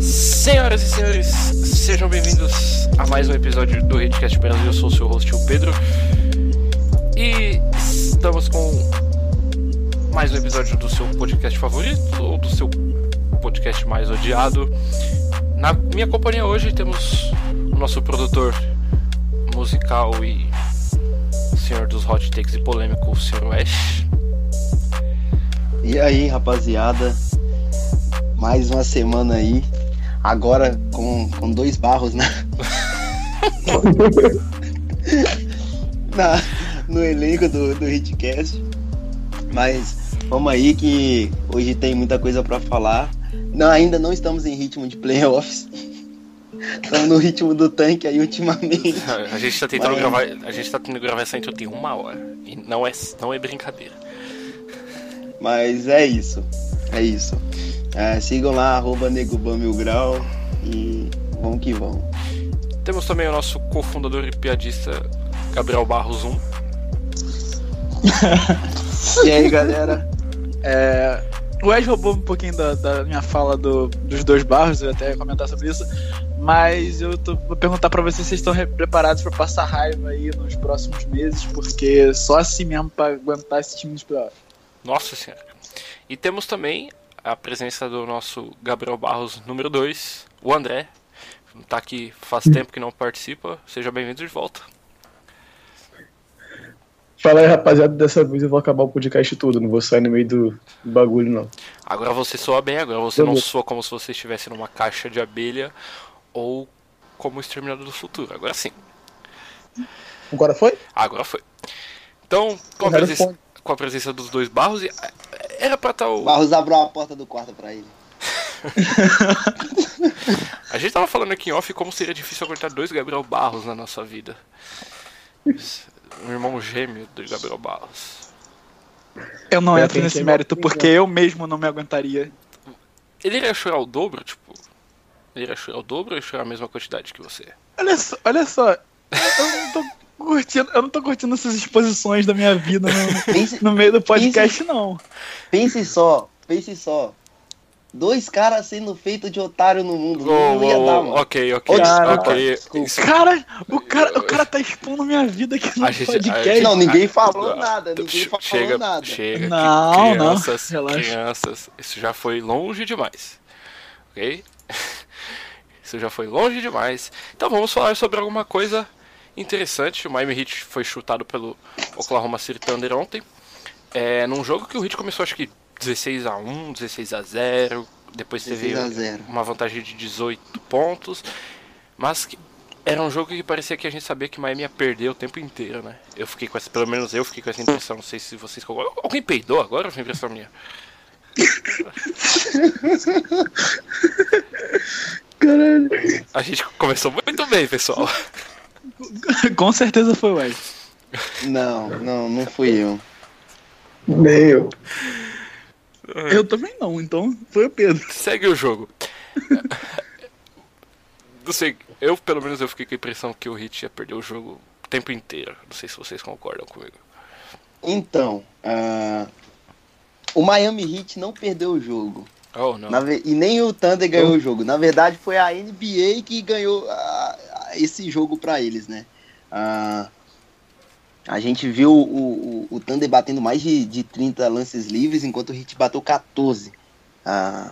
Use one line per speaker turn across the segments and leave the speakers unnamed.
Senhoras e senhores, sejam bem-vindos a mais um episódio do Redcast Brasil. Eu sou o seu host, o Pedro. E estamos com mais um episódio do seu podcast favorito ou do seu podcast mais odiado. Na minha companhia hoje temos o nosso produtor musical e senhor dos hot takes e polêmico, o Sr. Ash.
E aí, rapaziada? Mais uma semana aí. Agora com, com dois barros na... na no elenco do, do Hitcast. Mas vamos aí que hoje tem muita coisa para falar. Não, ainda não estamos em ritmo de playoffs. Estamos no ritmo do tanque aí ultimamente.
A gente tá tentando
Mas-
gravar. A gente tá tentando gravar essa intro tem uma hora. E não é, não é brincadeira.
Mas é isso. É isso. É, sigam lá, arroba Grau. E vamos que vamos.
Temos também o nosso cofundador e piadista Gabriel Barros 1.
E aí, galera?
É, o Ed roubou um pouquinho da, da minha fala do- dos dois barros, eu até comentar sobre isso. Mas eu tô, vou perguntar pra vocês se vocês estão re- preparados pra passar raiva aí nos próximos meses, porque só assim mesmo pra aguentar esse time de playoff.
Nossa senhora. E temos também a presença do nosso Gabriel Barros número 2, o André. Tá aqui faz tempo que não participa. Seja bem-vindo de volta.
Fala aí, rapaziada, dessa vez eu vou acabar o podcast todo, não vou sair no meio do bagulho, não.
Agora você soa bem, agora você não soa como se você estivesse numa caixa de abelha ou como o Exterminador do Futuro. Agora sim.
Agora foi?
Agora foi. Então, com a, presença,
foi.
com a presença dos dois barros, e- era pra estar o.
Barros abriu a porta do quarto pra ele.
A gente tava falando aqui em off como seria difícil aguentar dois Gabriel Barros na nossa vida. Um irmão gêmeo do Gabriel Barros.
Eu não
É,
entro nesse mérito porque eu mesmo não me aguentaria.
Ele iria chorar o dobro, tipo. Ele iria chorar o dobro ou ia chorar a mesma quantidade que você?
Olha só, olha só. Eu não tô curtindo, eu não tô curtindo essas exposições da minha vida no,
Pense,
no meio do podcast, não.
pense só, pense só. Dois caras sendo feitos de otário no mundo.
Oh,
não ia
oh,
dar, mano.
ok, ok,
Ô, desculpa,
ok.
desculpa.
Isso-
Cara, o cara, o cara tá expondo minha vida aqui no
A gente-
podcast.
a-
Não, ninguém falou
Ah,
nada. Ninguém
che-
falou
chega,
nada.
Chega,
Não,
que
não,
crianças,
relaxa.
crianças, isso já foi longe demais, ok? Isso já foi longe demais. Então vamos falar sobre alguma coisa interessante. O Miami Heat foi chutado pelo Oklahoma City Thunder ontem, é, num jogo que o Heat começou acho que 16 a 1, 16 a 0, depois teve
16 a 0.
uma vantagem de 18 pontos, mas que era um jogo que parecia que a gente sabia que Miami ia perder o tempo inteiro, né? Eu fiquei com essa, pelo menos eu fiquei com essa impressão, não sei se vocês. Alguém peidou agora ou foi impressão minha?
Caralho.
A gente começou muito bem, pessoal.
Com certeza foi o Ed.
Não, não, não fui eu.
Nem eu.
Eu também não, então foi o Pedro.
Segue o jogo. Não sei, eu pelo menos eu fiquei com a impressão que o Hit ia perder o jogo o tempo inteiro. Não sei se vocês concordam comigo.
Então, ah, o Miami Heat não perdeu o jogo.
Oh, não.
Na ve- e nem o Thunder ganhou o jogo. Na verdade, foi a NBA que ganhou ah, esse jogo pra eles, né? Ah, a gente viu o, o, o Thunder batendo mais de, de 30 lances livres, enquanto o Heat bateu 14. Ah,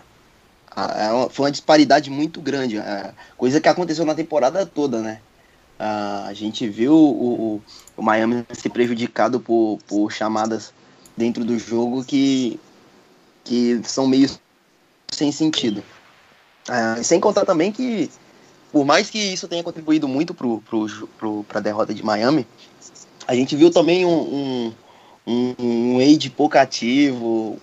ah, foi uma disparidade muito grande, ah, coisa que aconteceu na temporada toda, né? A gente viu o, o, Miami ser prejudicado por, por chamadas dentro do jogo que, que são meio sem sentido. Sem contar também que, por mais que isso tenha contribuído muito pro, pra derrota de Miami, a gente viu também um, um, um, Wade pouco ativo.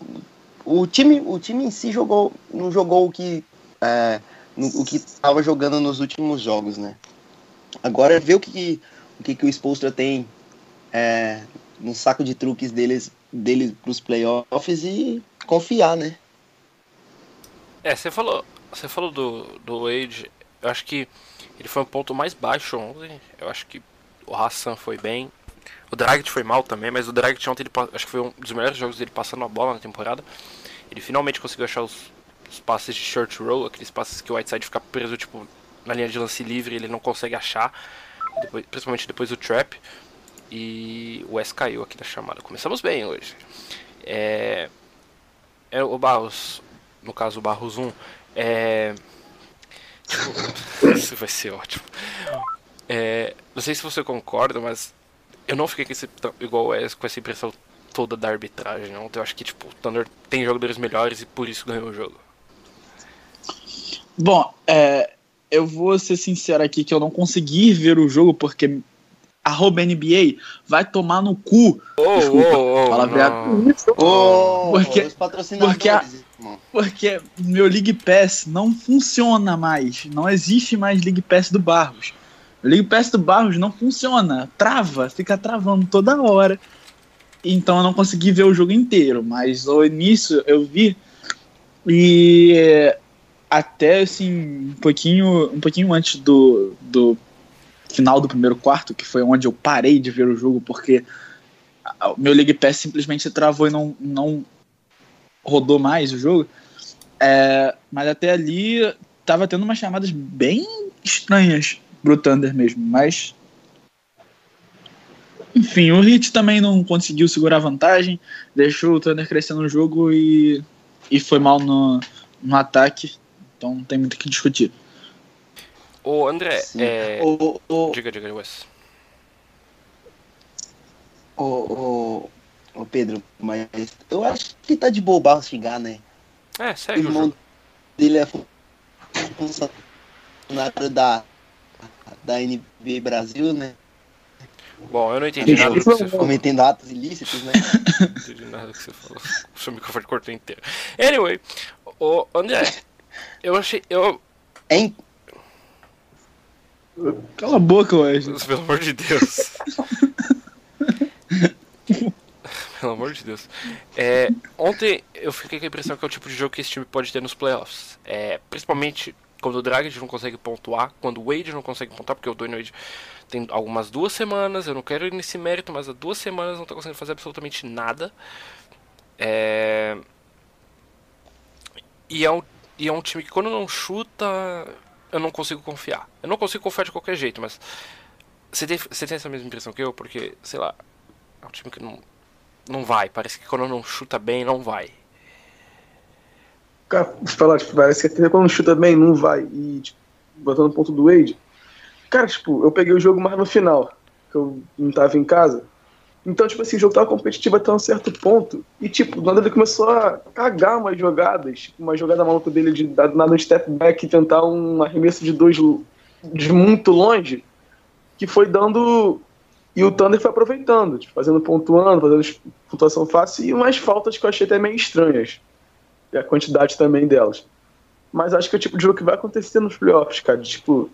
O time, o time em si jogou, não jogou o que é, o que estava jogando nos últimos jogos, né? Agora ver o que, o que, que o Spolstra tem é, no saco de truques deles, deles pros playoffs e confiar, né?
É, você falou, você falou do, do Wade, eu acho que ele foi um ponto mais baixo ontem. Eu acho que o Hassan foi bem. O Dragic foi mal também, mas o Dragic ontem ele, acho que foi um dos melhores jogos dele passando a bola na temporada. Ele finalmente conseguiu achar os, os passes de short roll, aqueles passes que o Whiteside fica preso tipo na linha de lance livre, ele não consegue achar, depois, principalmente depois do trap. E o Wes caiu aqui na chamada. Começamos bem hoje. É, é o Barros, no caso o Barros 1, é, isso vai ser ótimo. É, não sei se você concorda, mas eu não fiquei com esse, igual o Wes, com essa impressão toda da arbitragem. Ontem eu acho que tipo, o Thunder tem jogadores melhores e por isso ganhou o jogo.
Bom, é, eu vou ser sincero aqui que eu não consegui ver o jogo porque arroba NBA vai tomar no cu.
Oh, Desculpa, oh, oh.
Oh, porque, os patrocinadores,
porque, a, porque meu League Pass não funciona mais. Não existe mais League Pass do Barros. O League Pass do Barros não funciona. Trava, fica travando toda hora. Então eu não consegui ver o jogo inteiro. Mas o início eu vi. E até assim, um pouquinho, um pouquinho antes do, do final do primeiro quarto, que foi onde eu parei de ver o jogo, porque o meu League Pass simplesmente travou e não, não rodou mais o jogo. É, mas até ali tava tendo umas chamadas bem estranhas pro Thunder mesmo, mas enfim, o Hit também não conseguiu segurar a vantagem, deixou o Thunder crescer no jogo e, e foi mal no, no ataque. Então não tem muito o que discutir.
Ô, André, é...
o, o,
diga, diga, Wes.
Ô, ô, ô, Pedro, mas eu acho que tá de bobar xingar, né?
É, segue o,
irmão
jogo.
dele é funcionário da, da NBA Brasil, né?
Bom, eu não entendi nada do que você falou.
Cometendo atos ilícitos, né?
Não entendi nada do que você falou. O seu microfone cortou inteiro. Anyway, o André, eu achei. Eu,
Hein?
Cala a boca, Wesley.
Pelo amor de Deus. Pelo amor de Deus. É, ontem eu fiquei com a impressão que é o tipo de jogo que esse time pode ter nos playoffs. É, principalmente quando o Dragic não consegue pontuar, quando o Wade não consegue pontuar, porque o Dwayne Wade tem algumas duas semanas, eu não quero ir nesse mérito, mas há duas semanas não está conseguindo fazer absolutamente nada. É... E, é um, e é um time que quando não chuta, eu não consigo confiar. Eu não consigo confiar de qualquer jeito, mas. Você tem, você tem essa mesma impressão que eu? Porque, sei lá, é um time que não, não vai. Parece que quando não chuta bem, não vai.
Cara, falar, tipo, parece que quando chuta bem, não vai. E, tipo, botando o ponto do Wade. Cara, tipo, eu peguei o jogo mais no final, que eu não tava em casa. Então, tipo assim, o jogo tava competitivo até um certo ponto. E, tipo, do nada ele começou a cagar umas jogadas. Tipo, uma jogada maluca dele de dar nada um step back e tentar um arremesso de dois de muito longe. Que foi dando. E o Thunder foi aproveitando, tipo, fazendo pontuando, fazendo pontuação fácil e umas faltas que eu achei até meio estranhas. E a quantidade também delas. Mas acho que é o tipo de jogo que vai acontecer nos playoffs, cara. Tipo,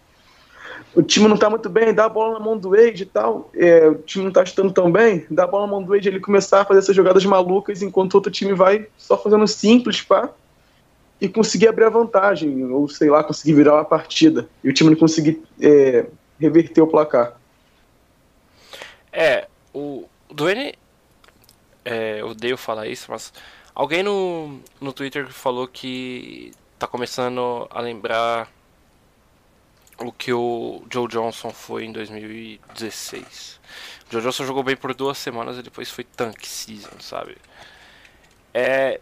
o time não tá muito bem, dá a bola na mão do Wade e tal, é, o time não tá chutando tão bem, dá a bola na mão do Wade ele começar a fazer essas jogadas malucas enquanto outro time vai só fazendo simples, pá, e conseguir abrir a vantagem, ou sei lá, conseguir virar uma partida, e o time não conseguir é, reverter o placar.
É, o Duane, é, odeio falar isso, mas alguém no, no Twitter falou que tá começando a lembrar o que o Joe Johnson foi em 2016. O Joe Johnson jogou bem por duas semanas e depois foi tank season, sabe? É,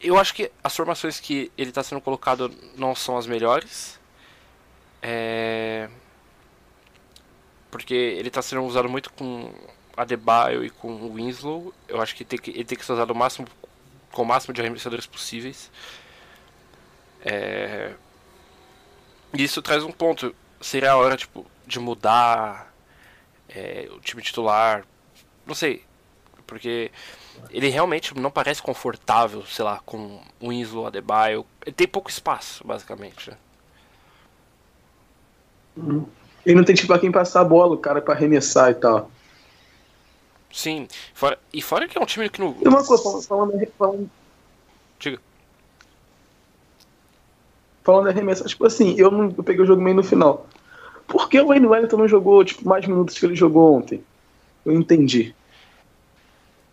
eu acho que as formações que ele está sendo colocado não são as melhores. É, porque ele está sendo usado muito com Adebayo e com Winslow. Eu acho que, tem que ele tem que ser usado o máximo, com o máximo de arremessadores possíveis. É, isso traz um ponto. Seria a hora, tipo, de mudar é, o time titular. Não sei. Porque ele realmente não parece confortável, sei lá, com o Winslow, Adebayo. Ele tem pouco espaço, basicamente. Né?
Ele não tem tipo pra quem passar a bola, o cara pra arremessar e tal.
Sim, fora, e fora que é um time que não.
E uma coisa, falando, falando,
Diga.
falando de arremesso, tipo assim, eu não eu peguei o jogo meio no final. Por que o Wayne Wellington não jogou tipo, mais minutos que ele jogou ontem? Eu entendi.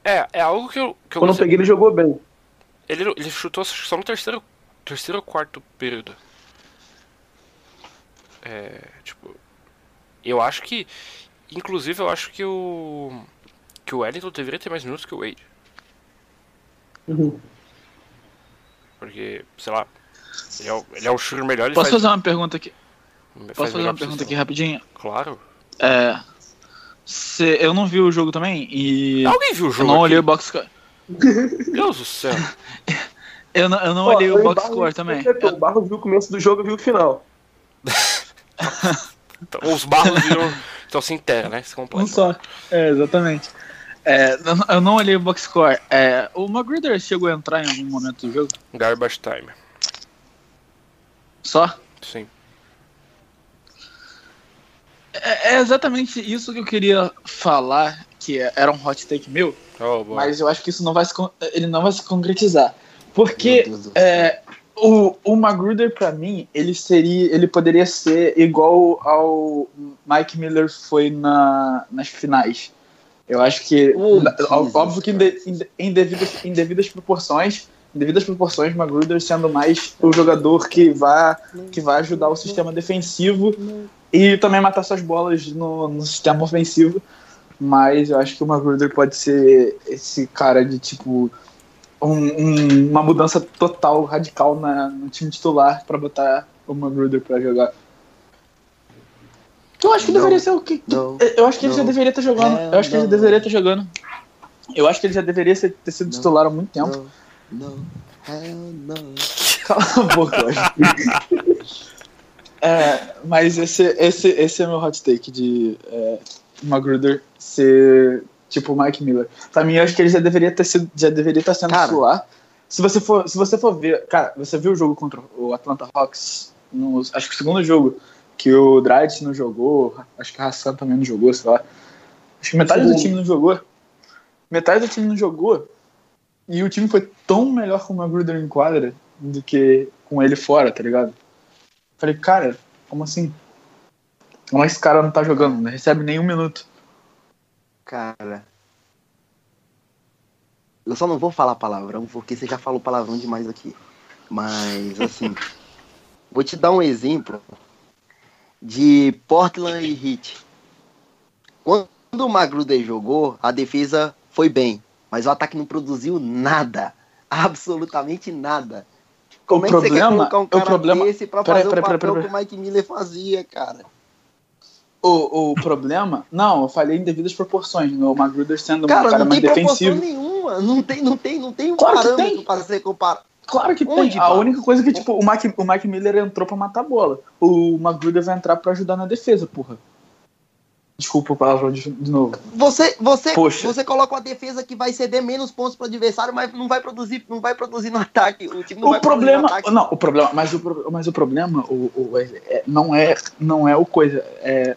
É, é algo que eu. Que
Quando eu peguei, ele jogou bem.
ele, ele chutou só no terceiro, terceiro ou quarto período. É, tipo. Eu acho que. Inclusive, eu acho que o. Que o Wellington deveria ter mais minutos que o Wade.
Uhum.
Porque, sei lá. Ele é, o- ele é um shooter melhor. Ele
Posso
faz,
fazer uma pergunta aqui?
faz
Posso fazer uma pergunta aqui rapidinho?
Claro.
É. cê- eu não vi o jogo também e.
Alguém viu o
Eu
jogo?
não
aqui?
olhei o box score.
Deus do céu.
Eu não, eu não
Ó,
olhei o
eu
box
Barro
score também.
completou. O Barro viu o começo do jogo e viu o final.
Então, os barros viram. Então se inteira, né? Se
Um
completa.
só. É, exatamente. É, eu não- olhei o box score. É, o Magruder chegou a entrar em algum momento do jogo?
Garbage time.
Só?
Sim.
É, é exatamente isso que eu queria falar, que era um hot take meu,
Oh,
mas eu acho que isso não vai se, ele não vai se concretizar. Porque é, o, o Magruder, pra mim, ele seria. Ele poderia ser igual ao Mike Miller foi na, nas finais. Eu acho que.
Jesus,
óbvio que em, de- em, de- em devidas, em devidas proporções. Em devidas proporções, Magruder sendo mais o jogador que vai, que vai ajudar o sistema defensivo e também matar suas bolas no, no sistema ofensivo. Mas eu acho que o Magruder pode ser esse cara de tipo um- um- uma mudança total, radical na, no time titular pra botar o Magruder pra jogar. Eu acho que
Não.
deveria ser o que.
Não.
Eu acho que ele já deveria estar jogando.
É,
eu acho que ele já deveria estar jogando. Eu acho que ele já deveria ser- ter sido titular há muito tempo.
Não, não.
Cala a boca, eu acho. É, mas esse, esse, esse é meu hot take de é, Magruder ser tipo o Mike Miller. Pra mim, eu acho que ele já deveria ter sido, já deveria estar sendo
Cara.
titular. Se você for, se você for ver, cara, você viu o jogo contra o Atlanta Hawks? No, acho que o segundo jogo que o Dragic não jogou, acho que o Hassan também não jogou, sei lá. Acho que metade do time não jogou. Metade do time não jogou. E o time foi tão melhor com o Magruder em quadra do que com ele fora, tá ligado? Falei, cara, como assim? Como esse cara não tá jogando? Não recebe nenhum minuto.
Cara. Eu só não vou falar palavrão, porque você já falou palavrão demais aqui. Mas, assim. vou te dar um exemplo de Portland e Heat. Quando o Magruder jogou, a defesa foi bem. Mas o ataque não produziu nada. Absolutamente nada. Como
O
é que você quer
problema-
colocar um cara
problema-
desse pra fazer
peraí,
o papel
peraí, peraí.
que o Mike Miller fazia, cara?
O, o problema. Não, eu falei em devidas proporções. O Magruder sendo um
Cara,
cara
não
mais
tem proporção
defensivo.
nenhuma. Não tem, não tem, não tem um
Claro
parâmetro
tem.
pra ser comparado.
Claro que
Onde,
tem. A única coisa que, tipo, o Mike, o Mike Miller entrou pra matar a bola. O Magruder vai entrar pra ajudar na defesa, porra. Desculpa o palavrão de, de novo.
Você, você,
Poxa.
você coloca uma defesa que vai ceder menos pontos pro adversário, mas não vai produzir, não vai produzir no ataque. O time não
o
vai
problema. Não, o problema. Mas o, mas o problema o, o- é- não, é, não é o coisa. É,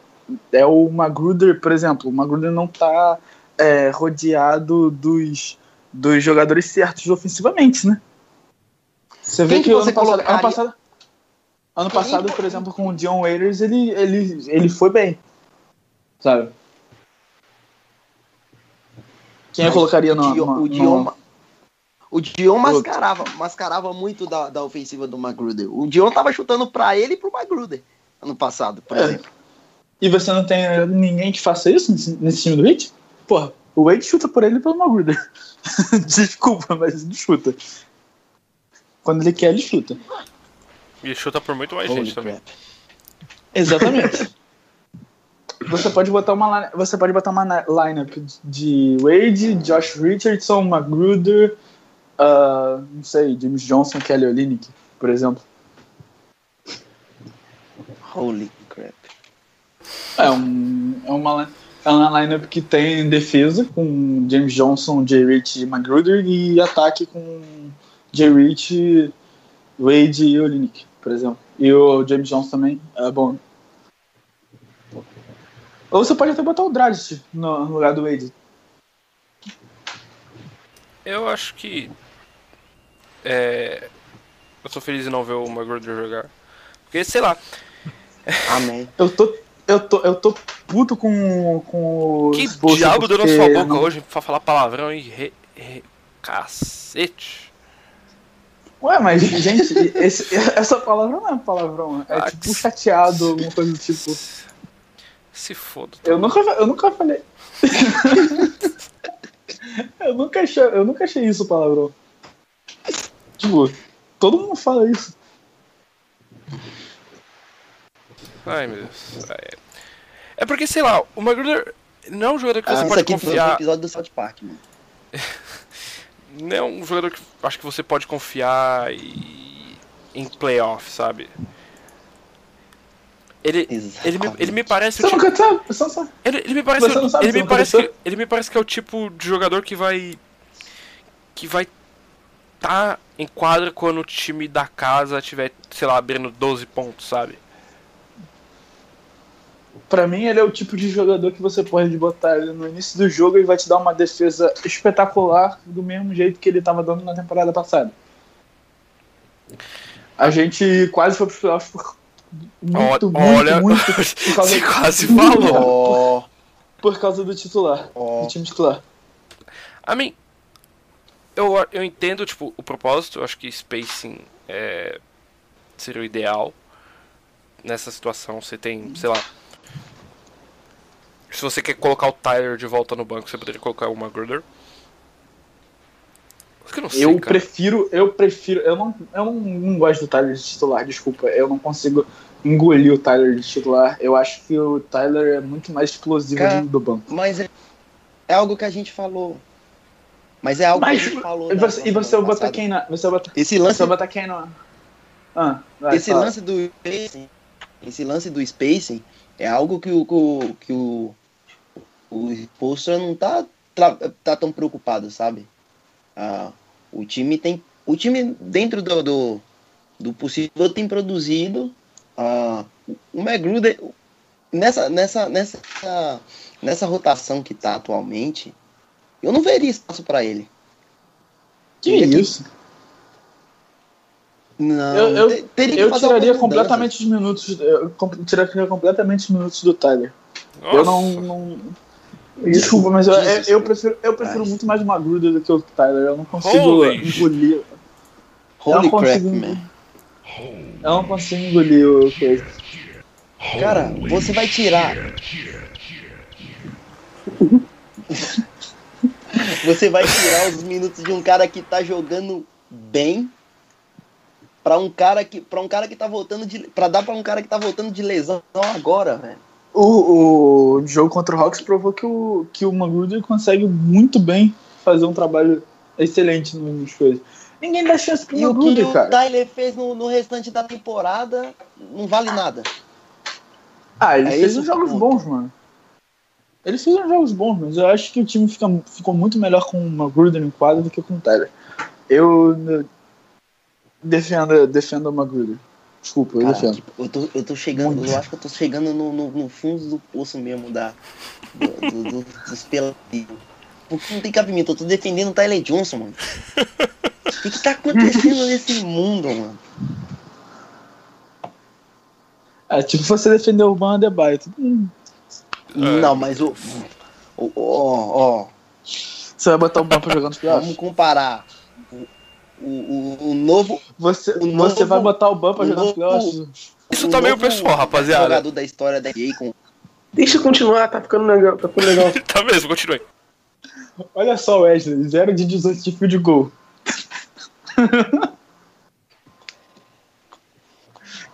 é o Magruder, por exemplo. O Magruder não tá é, rodeado dos, dos jogadores certos ofensivamente, né? Você vê
Quem
que,
que
ano,
você
passado, ano
colocaria?
passado. Ano passado,
que-
por exemplo, com o Dion Waiters, ele, ele, ele foi bem. Sabe? Quem eu
Mas
colocaria
o
no,
Dion-
no-
o Dion,
no-
o Dion mascarava, mascarava muito da, da ofensiva do Magruder. O Dion tava chutando pra ele e pro Magruder ano passado, por
É.
exemplo.
E você não tem ninguém que faça isso nesse, nesse time do Heat? Porra, o Wade chuta por ele e pelo Magruder. Desculpa, mas ele chuta. Quando ele quer, ele chuta.
E chuta por muito mais
Holy
gente também.
crap.
Exatamente. você pode botar uma line- você pode botar uma lineup de Wade, Josh Richardson, Magruder, ah, não sei, James Johnson, Kelly Olynyk, por exemplo.
Holy crap.
É, um, é, uma, é uma lineup que tem defesa com James Johnson, Jay Rich e Magruder e ataque com Jay Rich, Wade e Olynyk, por exemplo. E o James Johnson também é bom. Ou você pode até botar o Dragic no, lugar do Wade.
Eu acho que. É. Eu tô feliz em não ver o McGruder jogar. Porque, sei lá,
Amém.
Eu tô. Eu tô, eu tô puto com, com
que diabo deu na sua boca
não-
hoje pra falar palavrão e re, re- cacete.
Ué, mas, gente, esse- essa palavra não é palavrão. É
Ah,
tipo
que-
chateado, alguma coisa do tipo.
Se foda.
Eu nunca, eu nunca falei. eu, nunca achei, eu nunca achei isso palavrão. Tipo, todo mundo fala isso.
Ai, meu Deus. É, é porque, sei lá, o McGruder não é um jogador que
Ah,
você
isso
pode
aqui foi um episódio do South Park, mano.
Não é um jogador que acho que você pode confiar e... em playoff, sabe? Ele, ele, me, ele me parece
Você
tipo,
nunca sabe,
ele, ele me parece
Você não sabe,
ele me parece que, ele me parece que é o tipo de jogador que vai que vai tá em quadra quando o time da casa tiver, sei lá, abrindo 12 pontos, sabe?
Pra mim, ele é o tipo de jogador que você pode botar ele no início do jogo e vai te dar uma defesa espetacular do mesmo jeito que ele tava dando na temporada passada. A gente quase foi pros playoffs por muito, muito,
Olha,
muito por causa,
você quase falou.
Ó,
por causa do titular,
ó.
do time titular.
A mim, eu, eu entendo, tipo, o propósito, eu acho que spacing é, seria o ideal nessa situação. Você tem, sei lá. Se você quer colocar o Tyler de volta no banco, você poderia colocar o Magruder. Eu não sei,
Eu
cara.
prefiro, eu prefiro, eu não, eu não, não gosto do Tyler de titular, desculpa, eu não consigo engolir o Tyler de titular. Eu acho que o Tyler é muito mais explosivo
Cara,
dentro do banco.
Mas é, é algo que a gente falou. Mas é algo
Mas,
que a gente falou.
E você, e você vai
semana
botar
passada.
quem na, você vai botar,
Esse
você
lance,
vai botar quem no Ah, vai,
esse
fala.
lance do spacing, esse lance do spacing é algo que o que o, que o, o Spolstra não tá, tra- tá tão preocupado, sabe? Ah, o time tem, o time dentro do, do, do possível tem produzido. ah, o Magruder nessa nessa nessa nessa rotação que tá atualmente, eu não veria espaço para ele.
Que isso?
Não,
Eu- eu-
te- teria que
Eu
fazer
tiraria completamente os minutos, eu tiraria completamente os minutos do Tyler. Eu não,
Nossa.
não Desculpa, mas eu,
Jesus
eu prefiro, eu prefiro muito mais Magruder do que o Tyler. Eu não consigo
Holy
engolir. eu
Holy
não
crap,
consigo,
man.
Eu não consigo engolir o coisa.
Cara, você vai tirar. você vai tirar os minutos de um cara que tá jogando bem pra um cara que para um cara que tá voltando de para dar pra um cara que tá voltando de lesão agora, velho.
O, o jogo contra o Hawks provou que o, que o Magruder consegue muito bem fazer um trabalho excelente nas coisas. Ninguém dá chance pro
E o que
Magruder,
o
cara.
Tyler fez no, no restante da temporada não vale nada.
Ah, ele
É
fez uns jogos
ponto.
bons, mano. Ele fez uns jogos bons, mas eu acho que o time fica, ficou muito melhor com o Magruder em quadra do que com o Tyler. Eu defendo, defendo o Magruder. Desculpa, eu
Cara,
defendo.
tipo, eu, tô, eu tô chegando, eu acho que eu tô chegando no, no, no fundo do poço mesmo da, do, do, do, dos peladinhos. Porque não tem cabimento, eu tô defendendo o Tyler Johnson, mano. O que, que tá acontecendo nesse mundo, mano?
É tipo você defender o Ban Adebayo. Todo mundo-
Não, mas o. Ó, ó,
Você vai botar o Ban pra jogar nos
vamos
playoffs?
comparar. O, o, novo.
Você,
o
você
novo-
vai botar o Ban pra jogar
novo-
playoffs?
Isso tá meio pessoal, rapaziada.
Jogador da história da NBA com.
Deixa eu continuar, tá ficando legal, tá ficando legal.
tá mesmo, continue.
Olha só, Wesley, 0 de 18 de field goal.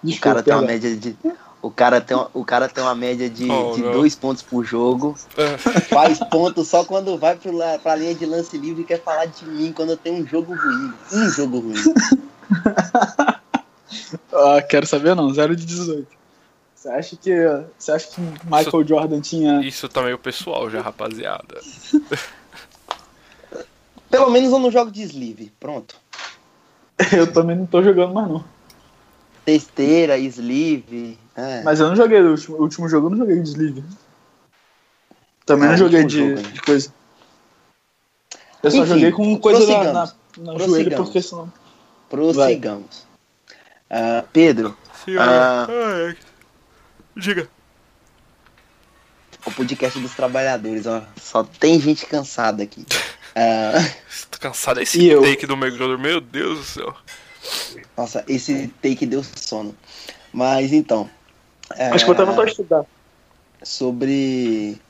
O cara tem uma média de. O cara tem uma, o cara tem uma média de,
Oh,
de dois pontos por jogo. Faz ponto só quando vai pro, la- pra linha de lance livre e quer falar de mim quando eu tenho um jogo ruim. Um jogo ruim.
Ah, quero saber não, 0 de 18. Você acha que, você acha que Michael Jordan tinha...
Isso tá meio pessoal já, rapaziada.
Pelo menos eu não jogo de sleeve. Pronto.
Eu também não tô jogando mais não.
Testeira, sleeve. É.
Mas eu não joguei o último, o último jogo, eu não joguei de sleeve. Também
Ah,
não
o
joguei
último
de,
jogo,
de coisa. Eu só
Enfim,
joguei com coisa na, na, na joelho, porque senão...
Prossigamos. Ah, Pedro.
Ai, Diga.
o podcast dos trabalhadores, ó. Só tem gente cansada aqui. Ah,
Tô cansado desse
E eu?
take do McGruder. Meu Deus do céu.
nossa, esse take deu sono. Mas então. É,
Acho que eu não tô a estudar.
sobre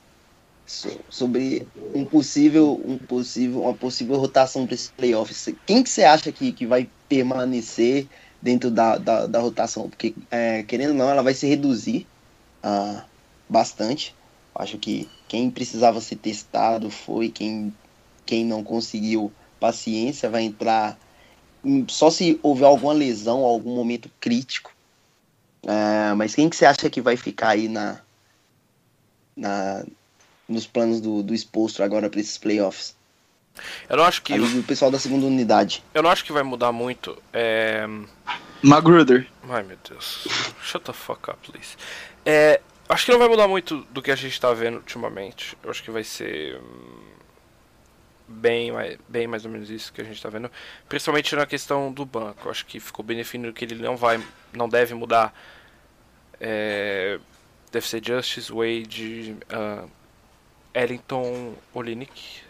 so- sobre um possível um possível uma possível rotação para esses playoffs. Quem que você acha que, que vai permanecer dentro da, da, da rotação? Porque é, querendo ou não, ela vai se reduzir ah, bastante. Acho que quem precisava ser testado foi quem quem não conseguiu paciência vai entrar só se houver alguma lesão, algum momento crítico. É, mas quem que você acha que vai ficar aí na, na nos planos do, do exposto agora para esses playoffs?
Eu não acho que.
Ali do pessoal da segunda unidade.
Eu não acho que vai mudar muito. É.
Magruder.
Ai meu Deus. Shut the fuck up, please. É, acho que não vai mudar muito do que a gente tá vendo ultimamente. Eu acho que vai ser. hum, Bem mais, bem mais ou menos isso que a gente tá vendo. Principalmente na questão do banco. Eu acho que ficou bem definido que ele não vai. Não deve mudar. É, deve ser Justice, Wade, ah, Ellington, Olinick.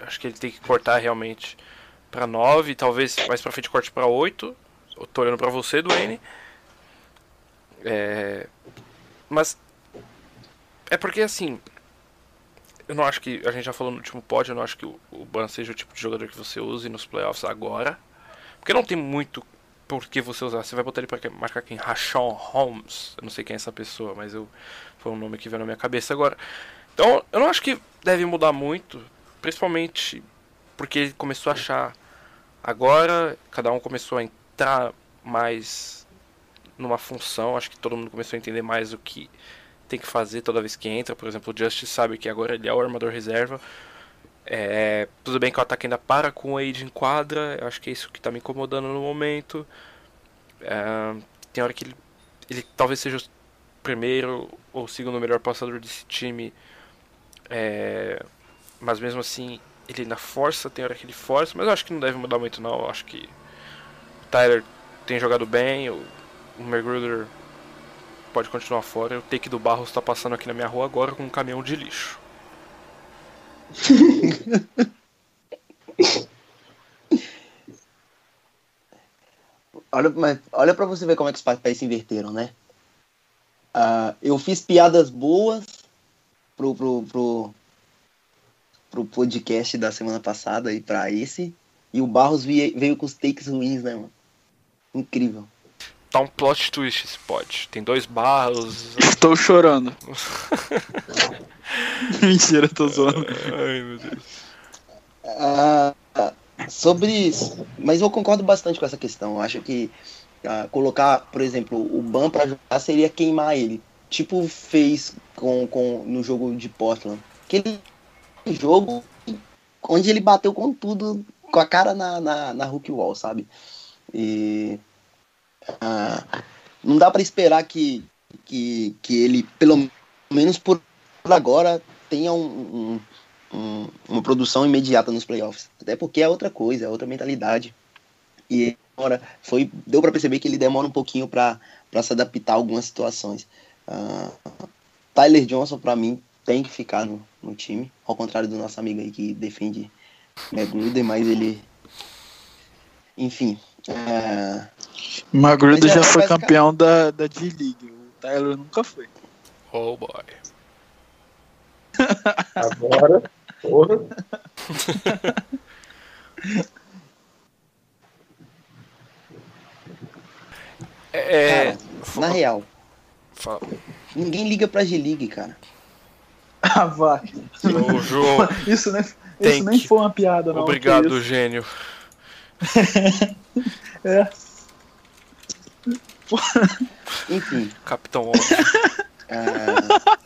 Acho que ele tem que cortar realmente pra 9, talvez mais pra frente corte pra 8. Eu tô olhando pra você, Duane. É... Mas. É porque assim. Eu não acho que. A gente já falou no último pod, eu não acho que o, o Ban seja o tipo de jogador que você use nos playoffs agora. Porque não tem muito por que você usar. Você vai botar ele quê? marcar quem? Rashawn Holmes. Eu não sei quem é essa pessoa, mas eu. Foi um nome que veio na minha cabeça agora. Então, eu não acho que deve mudar muito. Principalmente porque ele começou a achar. Agora, cada um começou a entrar mais numa função. Acho que todo mundo começou a entender mais o que tem que fazer toda vez que entra. Por exemplo, o Justice sabe que agora ele é o armador reserva. É, tudo bem que o ataque ainda para com o Age em quadra. Eu acho que é isso que está me incomodando no momento. É, tem hora que ele, ele talvez seja o primeiro ou segundo melhor passador desse time. É, mas mesmo assim, ele ainda força, tem hora que ele força, mas eu acho que não deve mudar muito não. Eu acho que o Tyler tem jogado bem, o, o Magruder pode continuar fora. O take do Barros está passando aqui na minha rua agora com um caminhão de lixo.
Olha, olha para você ver como é que os papéis se inverteram, né? Ah, eu fiz piadas boas pro, pro, pro, pro podcast da semana passada e para esse. E o Barros veio, veio com os takes ruins, né, mano? Incrível.
Tá um plot twist esse pod. Tem dois barros.
Tô chorando. Mentira, tô zoando.
Ai meu Deus.
Ah, sobre isso, mas eu concordo bastante com essa questão. Eu acho que ah, colocar, por exemplo, o Ban para jogar seria queimar ele. Tipo fez com, com no jogo de Portland. Aquele jogo onde ele bateu com tudo, com a cara na, na, na Hulk Wall, sabe? E ah, não dá para esperar que, que, que ele, pelo menos por agora, tenha um, um, um, uma produção imediata nos playoffs. Até porque é outra coisa, é outra mentalidade. E agora foi, deu para perceber que ele demora um pouquinho para se adaptar a algumas situações. Ah, Tyler Johnson, para mim, tem que ficar no, no time, ao contrário do nosso amigo aí que defende Magruder, mas ele. Enfim. ah,
Magruder
Mas é,
já foi campeão da, da D-League. O Tyler nunca foi.
Oh boy.
Agora, porra.
É.
cara, na real,
fala.
ninguém liga pra G-League, cara.
Ah, vai.
Ô, João,
Isso, nem,
Tem
isso nem
que-
foi uma piada, não.
obrigado, gênio.
isso. É.
Enfim.
Capitão Óbvio.
ah,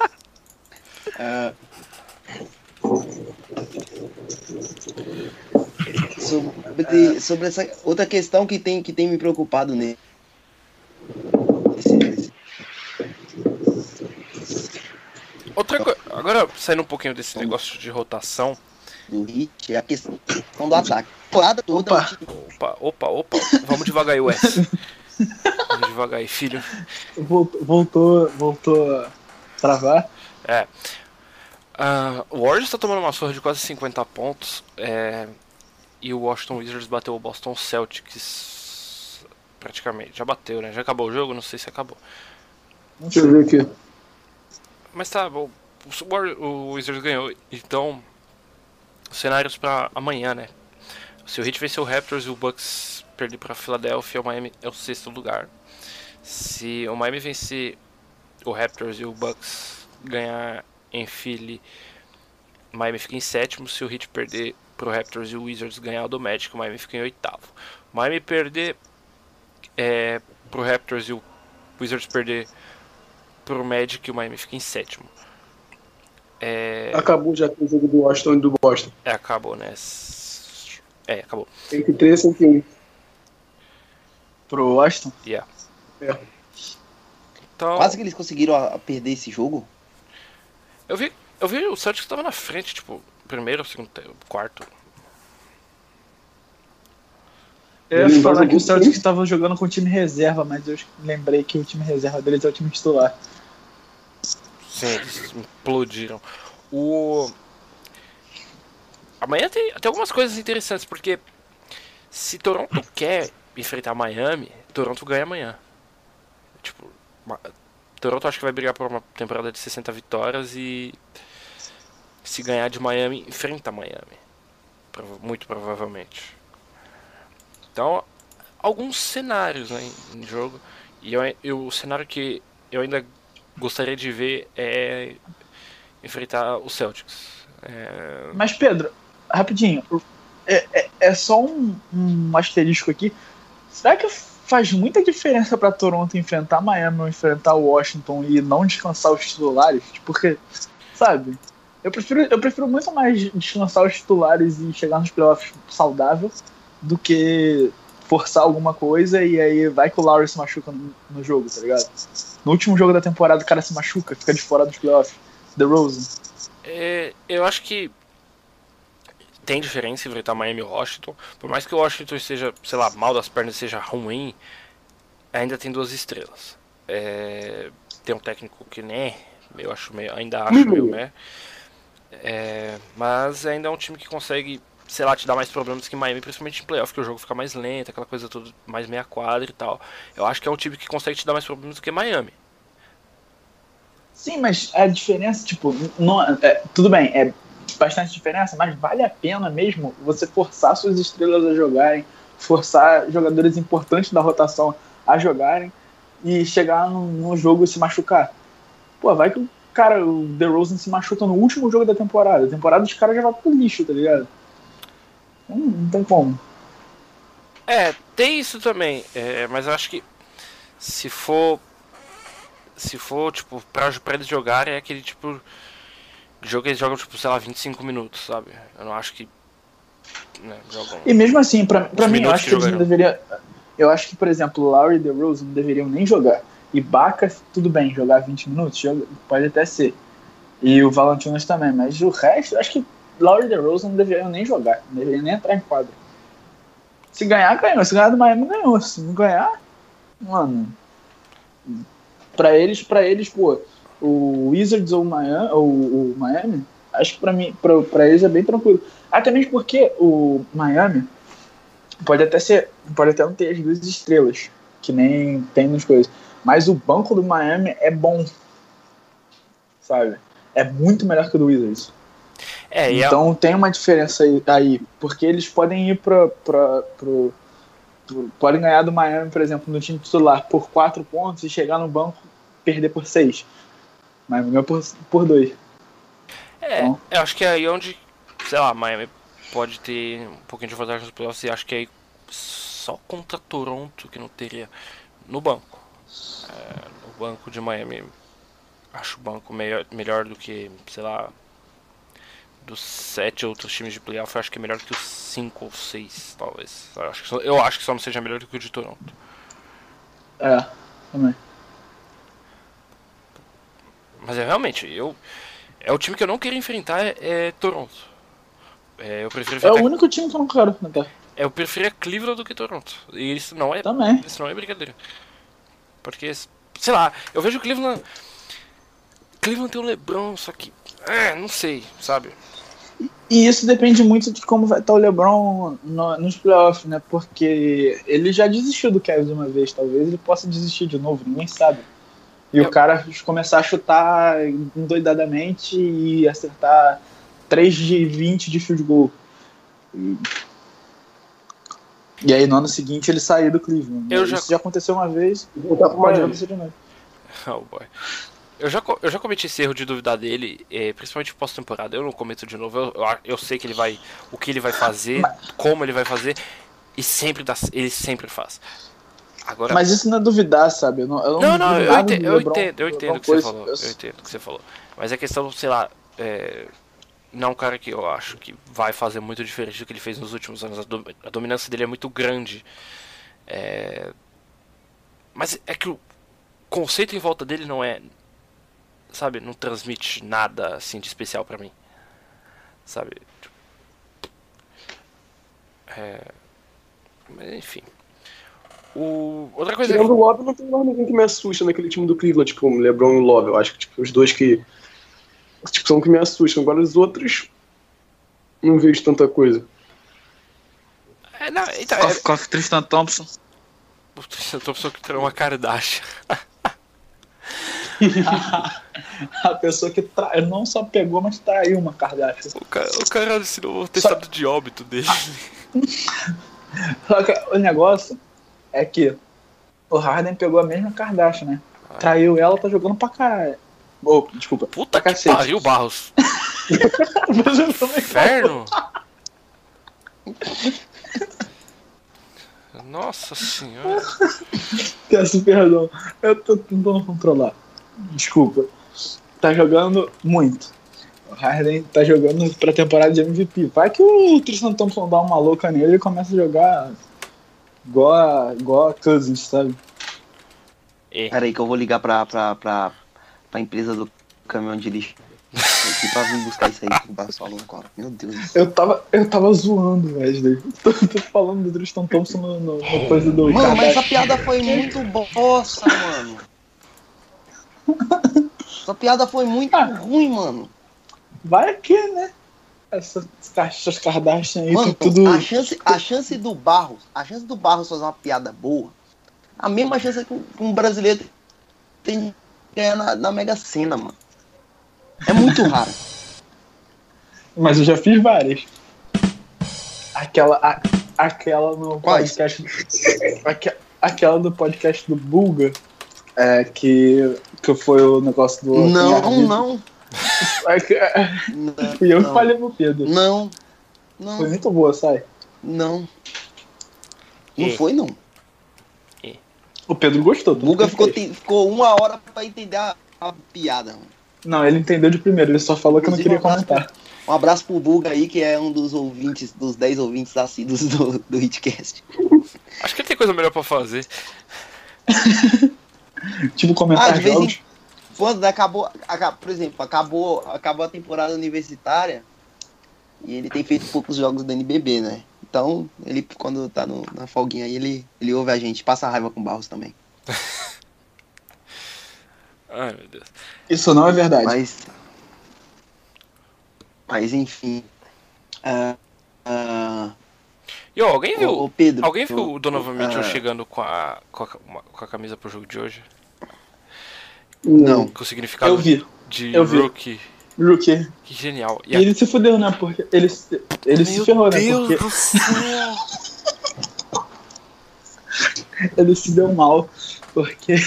ah, sobre, sobre essa outra questão que tem, que tem me preocupado nele.
Outra coisa. Agora, saindo um pouquinho desse negócio de rotação.
do hit é a questão do ataque. Porrada toda.
Opa.
Opa, opa, opa. Vamos devagar aí, Wes. Vamos devagar aí, filho.
Voltou, voltou, a travar.
É. Uh, o Warriors tá tomando uma surra de quase 50 pontos. É, e o Washington Wizards bateu o Boston Celtics. Praticamente. Já bateu, né? Já acabou o jogo? Não sei se acabou.
Deixa eu ver aqui.
Mas tá, o, o, Wizards ganhou. Então, cenários pra amanhã, né? Se o Heat vencer o Raptors e o Bucks perder pra Philadelphia, o Miami é o sexto lugar. Se o Miami vencer o Raptors e o Bucks ganhar em Philly, o Miami fica em sétimo. Se o Heat perder pro Raptors e o Wizards ganhar do Magic, o Miami fica em oitavo. O Miami perder é, pro Raptors e o Wizards perder pro Magic, o Miami fica em sétimo. É,
Acabou já o jogo do Washington e do Boston.
é, acabou, né? É, acabou.
103 101.
Pro Washington.
Yeah.
É.
Então,
Quase que eles conseguiram a- perder esse jogo.
eu vi, eu vi o Celtics tava na frente, tipo, primeiro, segundo, quarto.
Eu ia falar que
o
Celtics estava jogando com o time reserva, mas eu lembrei que o time reserva deles é o time titular.
Sim, eles implodiram. O. Amanhã tem, tem algumas coisas interessantes, porque se Toronto quer enfrentar Miami, Toronto ganha amanhã. Tipo, Toronto acho que vai brigar por uma temporada de 60 vitórias e se ganhar de Miami, enfrenta Miami. Muito provavelmente. Então, alguns cenários né, em jogo. E eu, eu- o cenário que eu ainda gostaria de ver é enfrentar o Celtics. É,
Mas, Pedro, rapidinho, é, é, é só um, um asterisco aqui. Será que faz muita diferença para Toronto enfrentar Miami ou enfrentar Washington e não descansar os titulares? Porque, sabe, eu prefiro, eu prefiro muito mais descansar os titulares e chegar nos playoffs saudável do que forçar alguma coisa e aí vai que o Lowry se machuca no, no jogo, tá ligado? No último jogo da temporada o cara se machuca, fica de fora dos playoffs. The Rose.
é, eu acho que tem diferença enfrentar Miami e Washington. Por mais que o Washington esteja, sei lá, mal das pernas seja ruim, ainda tem duas estrelas. É, tem um técnico que né, eu acho meio, ainda acho
Uhum.
meio né. É, mas ainda é um time que consegue, sei lá, te dar mais problemas que Miami, principalmente em playoff, que o jogo fica mais lento, aquela coisa toda mais meia quadra e tal. Eu acho que é um time que consegue te dar mais problemas do que Miami.
Sim, mas a diferença, tipo, não, é, tudo bem, é bastante diferença, mas vale a pena mesmo você forçar suas estrelas a jogarem, forçar jogadores importantes da rotação a jogarem e chegar no jogo e se machucar. Pô, vai que o cara, o DeRozan se machuca no último jogo da temporada. A temporada dos caras já vai pro lixo, tá ligado? Não, não tem como.
É, tem isso também, é, mas eu acho que se for. Se for, tipo, pra, pra eles jogarem, é aquele tipo. Jogo que eles jogam, tipo, sei lá, 25 minutos, sabe? Eu não acho que. Né, jogam.
E mesmo assim, pra, pra mim, eu acho
que
que eles não deveriam. Eu acho que, por exemplo, Lowry e DeRozan não deveriam nem jogar. E Baca, tudo bem, jogar 20 minutos, joga- pode até ser. E o Valanciunas também, mas o resto, eu acho que Lowry e DeRozan não deveriam nem jogar, não deveriam nem entrar em quadra. Se ganhar, ganhou. Se ganhar do Miami, ganhou. Se não ganhar, mano. Pra eles, pra eles, pô, o Wizards ou o Miami, ou o Miami, acho que pra mim, pra, pra eles é bem tranquilo. Até mesmo porque o Miami pode até ser, pode até não ter as duas estrelas, que nem tem nas coisas. Mas o banco do Miami é bom. Sabe? É muito melhor que o do Wizards.
É, é-
Então tem uma diferença aí, aí, porque eles podem ir pra, pro, pro- Podem ganhar do Miami, por exemplo, no time titular por 4 pontos e chegar no banco perder por 6. Mas ganhou por, por 2.
é,
Então.
eu acho que é aí onde, sei lá, Miami pode ter um pouquinho de vantagem nos playoffs e acho que é aí só contra Toronto que não teria no banco. É, no banco de Miami, acho o banco melhor, melhor do que, sei lá, dos sete outros times de playoff, eu acho que é melhor que os cinco ou seis, talvez. Eu acho que só, eu acho que só não seja melhor do que o de Toronto.
É, também.
Mas é realmente, eu. É o time que eu não queria enfrentar é, é Toronto. É, eu prefiro
É
enfrentar.
o único time que eu não quero enfrentar.
Eu preferia Cleveland do que Toronto. E isso não é,
Também.
isso não é brincadeira. Porque, sei lá, eu vejo Cleveland. Cleveland tem o LeBron, só que. É, não sei, sabe?
E isso depende muito de como vai estar o LeBron no- nos playoffs, né? Porque ele já desistiu do Kevin uma vez, talvez ele possa desistir de novo, ninguém sabe. E
Eu-
o cara começar a chutar endoidadamente e acertar 3 de 20 de field goal. E, e aí no ano seguinte ele sair do Cleveland.
Eu
Isso
já-
já aconteceu uma vez,
Voltar pro
pode
Miami.
acontecer de novo.
Oh boy. Eu já, eu já cometi esse erro de duvidar dele, eh, principalmente pós-temporada. Eu não cometo de novo. Eu, eu, eu sei que ele vai. O que ele vai fazer, como ele vai fazer. E sempre dá, ele sempre faz. Agora.
Mas isso não é duvidar, sabe? Eu não, eu
não, não, eu entendo,
do
eu entendo, eu
do
entendo o que você falou.
Eu-
entendo o que você falou. Mas é questão, sei lá. É, não é um cara que eu acho que vai fazer muito diferente do que ele fez nos últimos anos. A, do- a dominância dele é muito grande. É, mas é que o conceito em volta dele não é. Sabe, não transmite nada assim de especial pra mim. Sabe? Tipo, É, mas enfim. O, outra coisa
Tirando o Love, não tem mais ninguém que me assusta naquele time do Cleveland, tipo, o LeBron e o Love. Eu acho que tipo, os dois que. Tipo, são que me assustam. Agora os outros. Não vejo tanta coisa.
é, não, então,
com a Tristan Thompson.
é, eu tô pensando que tem uma Kardashian.
A pessoa que tra... não só pegou, mas traiu uma Kardashian.
O cara, o cara assinou o testado de óbito dele.
Só que o negócio é que o Harden pegou a mesma Kardashian, né?
Ah.
Traiu ela, tá jogando pra caralho. Oh, desculpa.
Puta
pra
que
cacete.
pariu, Barros. Inferno. Nossa senhora.
Peço perdão. Eu tô tentando controlar. Desculpa. Tá jogando muito. O Harden tá jogando pra temporada de MVP. Vai que o Tristan Thompson dá uma louca nele e começa a jogar igual a, igual a Cousins, sabe?
E,
Pera aí que eu vou ligar pra, pra, pra, pra empresa do caminhão de lixo. Aqui pra vir buscar isso aí que o Barros falou agora. Meu Deus do céu.
Eu tava, eu tava zoando, Wesley. Tô, tô falando do Tristan Thompson no, no, no coisa do
Mano, mas essa piada foi muito bosta, mano. Essa piada foi muito ruim, mano.
Vai aqui, né? Essas caixas Kardashian aí,
Mano,
tudo.
a chance, a chance do Barros, a chance do Barros fazer uma piada boa, a mesma chance que um- brasileiro tem ganhar na, na Mega Sena, mano. É muito raro.
Mas eu já fiz várias. Aquela, a- aquela no
Quais?
podcast. aque- aquela do podcast do Bulga. É, que, que foi o negócio do.
Não, não. Não,
Fui eu que falei pro Pedro.
Não,
Foi
não,
muito boa, sai.
não. Não
E?
foi, não.
O Pedro gostou.
O Guga ficou, te- ficou uma hora pra entender a, a piada, mano.
Não, ele entendeu de primeiro, ele só falou que eu não queria
um
comentar.
Um abraço pro Buga aí, que é um dos ouvintes, dos 10 ouvintes assíduos do, do Hitcast.
acho que ele tem coisa melhor pra fazer.
Tipo,
Ah,
comentar
de vez
jogos.
Quando acabou, aca- por exemplo, acabou, acabou a temporada universitária e ele tem feito poucos jogos da NBB, né? Então, ele quando tá no- na folguinha aí, ele, ele ouve a gente, passa raiva com o Barros também.
Ai, meu Deus.
Isso não é verdade.
Mas. Mas enfim. Ah, ah,
E ó, alguém viu?
ô, ô, Pedro.
alguém viu o Donovan Mitchell
ah,
chegando com a, com a, com a camisa pro jogo de hoje?
Não.
Com o significado
Eu vi.
de
eu vi.
rookie.
Rookie.
Que genial. E
E
a-
ele se fudeu, né? Porque ele, se- ele se ferrou, né?
Deus
Porque
do céu!
ele se deu mal. Porque.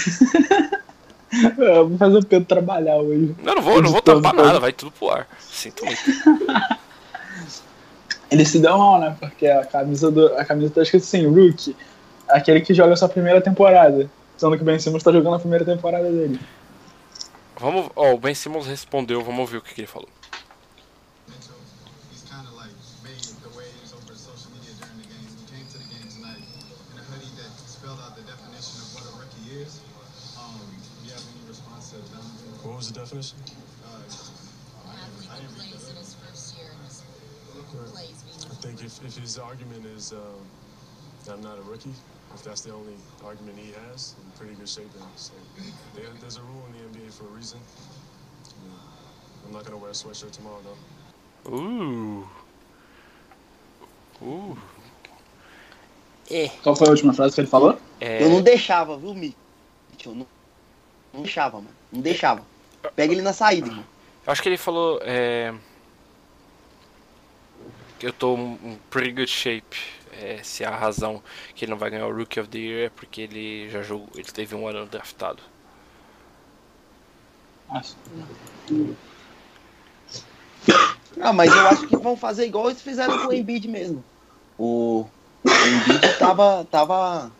Eu vou fazer o Pedro trabalhar hoje.
Eu não vou, eu não vou tampar
pode.
nada, vai tudo pro ar. Sinto muito.
Ele se deu mal, né? Porque a camisa, do, a camisa tá escrito assim, Rookie. Aquele que joga sua primeira temporada. Sendo que o Ben Simmons tá jogando a primeira temporada dele.
Vamos, ó, o Ben Simmons respondeu, vamos ouvir o que, que ele falou.
What
was the definition?
Uh, I
think if, if his argument is um, that I'm not a rookie, if that's the only argument he has, I'm in pretty good shape then. So there, there's a rule in the NBA for a reason. I'm not gonna wear a sweatshirt tomorrow though.
Uh. Uh.
Qual foi a última frase que ele falou?
É,
Eu não deixava, viu, Mitchell? Não, não deixava, mano. Não deixava. Pega ele na saída, irmão.
eu acho que ele falou. É, que eu tô em em pretty good shape. É, se a razão que ele não vai ganhar o Rookie of the Year é porque ele já jogou. Ele teve um ano draftado.
Acho-
Ah, mas eu acho que vão fazer igual eles fizeram com o Embiid mesmo. O, o Embiid tava, tava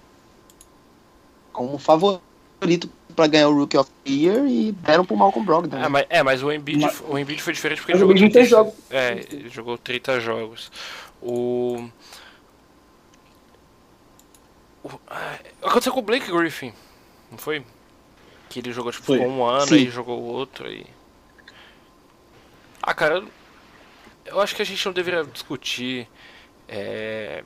como favorito pra ganhar o Rookie of the Year e deram pro Malcolm Brogdon.
É,
né?
mas, é, mas o Embiid,
Mas-
o Embiid foi diferente porque ele
o
jogou
Embiid não tem
30
jogo.
É, ele jogou 30 jogos. O. ah, Aconteceu com o Blake Griffin, não foi? Que ele jogou tipo
Foi.
um ano
Sim.
e jogou outro e. Ah, cara, eu acho que a gente não deveria discutir é,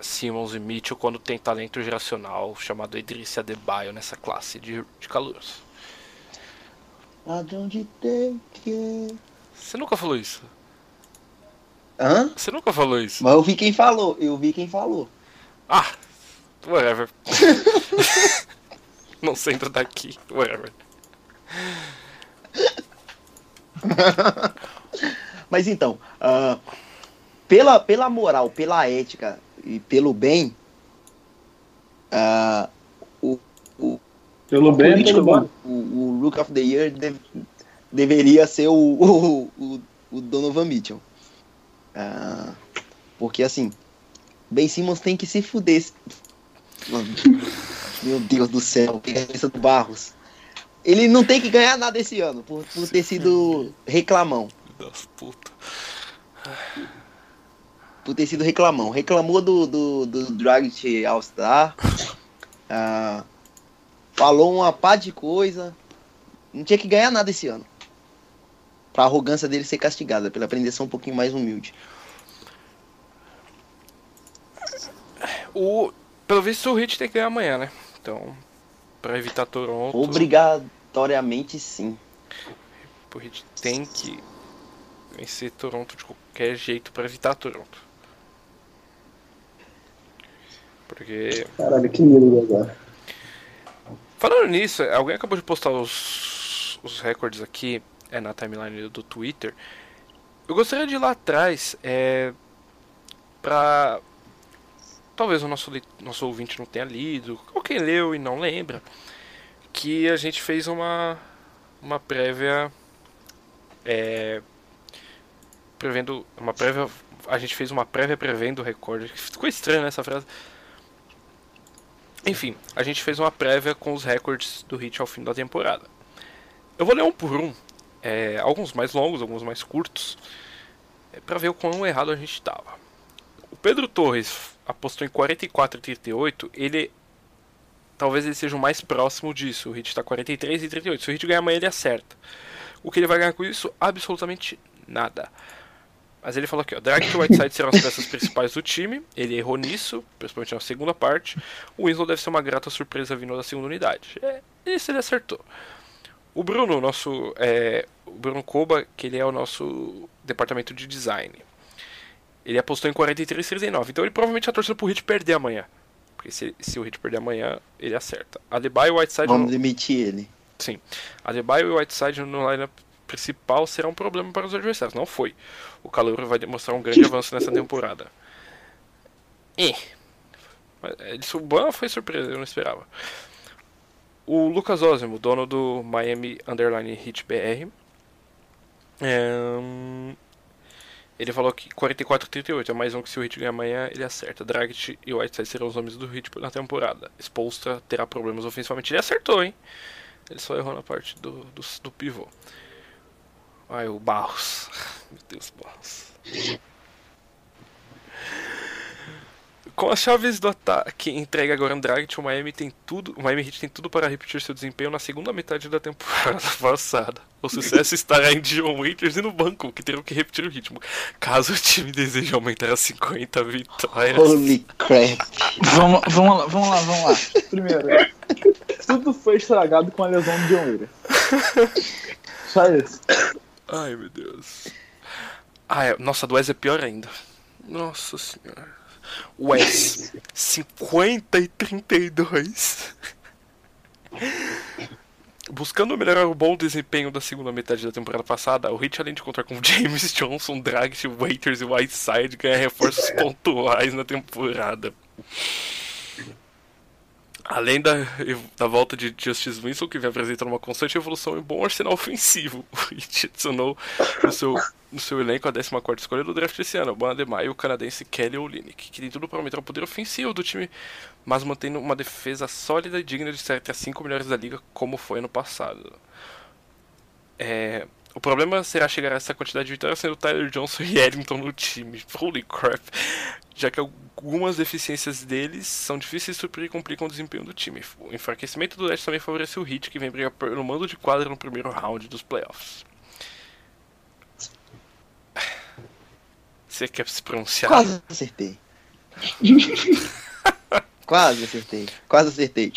Simmons e Mitchell quando tem talento geracional chamado Idris Adebayo nessa classe de, de calouros.
De take.
Você nunca falou isso?
Hã?
Você nunca falou isso?
Mas eu vi quem falou, eu vi quem falou.
Ah, whatever. Não sendo daqui, whatever.
Mas então, ah, pela, pela moral, pela ética e pelo bem, ah, o, o,
Pelo bem,
político,
pelo
o, o Rook of the Year deve- deveria ser o, o, o, o Donovan Mitchell. Ah, porque assim, Ben Simmons tem que se fuder. Meu Deus do céu, que cabeça do Barros. Ele não tem que ganhar nada esse ano, por, por ter sido reclamão.
Das puta.
por ter sido reclamão. Reclamou do, do, do Dragic All-Star. ah, falou uma pá de coisa. Não tinha que ganhar nada esse ano. Pra arrogância dele ser castigada, pela aprender a ser um pouquinho mais humilde.
O, pelo visto o Hit tem que ganhar amanhã, né? Então, pra evitar Toronto,
Obrigatoriamente sim.
o Hit tem que vencer Toronto de qualquer jeito pra evitar Toronto. Porque
Caralho, que medo agora.
Falando nisso, alguém acabou de postar os, os recordes aqui é, na timeline do Twitter. Eu gostaria de ir lá atrás é, pra. Talvez o nosso, nosso ouvinte não tenha lido, ou quem leu e não lembra, que a gente fez uma, uma prévia. É, prevendo. Uma prévia. A gente fez uma prévia prevendo o recorde. Ficou estranho né, essa frase. Enfim, a gente fez uma prévia com os recordes do Hit ao fim da temporada. Eu vou ler um por um, é, alguns mais longos, alguns mais curtos, é, para ver o quão errado a gente estava. O Pedro Torres apostou em 44 e 38, ele talvez ele seja o mais próximo disso. O Hit está 43 e 38. Se o Hit ganhar amanhã, ele acerta. O que ele vai ganhar com isso? Absolutamente nada. Mas ele falou aqui, ó, Drake e Whiteside serão as peças principais do time. Ele errou nisso, principalmente na segunda parte. O Winslow deve ser uma grata surpresa vindo da segunda unidade. É, isso ele acertou. O Bruno, nosso. É, o Bruno Koba, que ele é o nosso departamento de design. Ele apostou em 43 e 39. Então ele provavelmente tá torcendo pro Hit perder amanhã. Porque se, se o Hit perder amanhã, ele acerta. Adebayo e Whiteside.
Vamos
no-
demitir ele.
Sim. Adebayo e Whiteside no lineup principal será um problema para os adversários. Não foi. O Calouro vai demonstrar um grande avanço nessa temporada. E. Mas, é, Isso bom foi surpresa, eu não esperava. O Lucas Osmo, dono do Miami Underline Hit BR. é, hum, ele falou que 44-38 é mais um que se o Hit ganhar amanhã, ele acerta. Dragic e Whiteside serão os homens do Hit na temporada. Spolstra terá problemas ofensivamente. Ele acertou, hein? Ele só errou na parte do, do, do pivô. Ai, o Barros. Meu Deus, Barros. Com as chaves do ataque entregue agora no Dragic, o Miami tem tudo, o Miami Heat tem tudo para repetir seu desempenho na segunda metade da temporada passada. O sucesso estará em Dion Waiters e no banco, que terão que repetir o ritmo. Caso o time deseje aumentar a 50 vitórias.
Holy crap.
Vamos, vamos lá, vamos lá, vamos lá. Primeiro, tudo foi estragado com a lesão do John Wayne. Só isso.
Ai, meu Deus. Ah, é, nossa, do Wes é pior ainda. Nossa senhora. Wes, 50 e 32. Buscando melhorar o bom desempenho da segunda metade da temporada passada, o Heat, além de contar com James Johnson, Dragic, Waiters e Whiteside, ganha reforços pontuais na temporada. Além da, da volta de Justice Winslow, que vem apresentando uma constante evolução e um bom arsenal ofensivo, Heat adicionou no seu, no seu elenco a 14 escolha do draft esse ano, o Banademar e o canadense Kelly Olynyk, que tem tudo para aumentar o poder ofensivo do time, mas mantendo uma defesa sólida e digna de ser as 5 melhores da liga, como foi ano passado. É, o problema será chegar a essa quantidade de vitórias sendo Tyler Johnson e Ellington no time. Holy crap! Já que algumas deficiências deles são difíceis de suprir e complicam o desempenho do time. O enfraquecimento do leste também favoreceu o Heat, que vem brigar pelo mando de quadra no primeiro round dos playoffs. Você quer se pronunciar?
Quase acertei. Quase acertei. Quase acertei.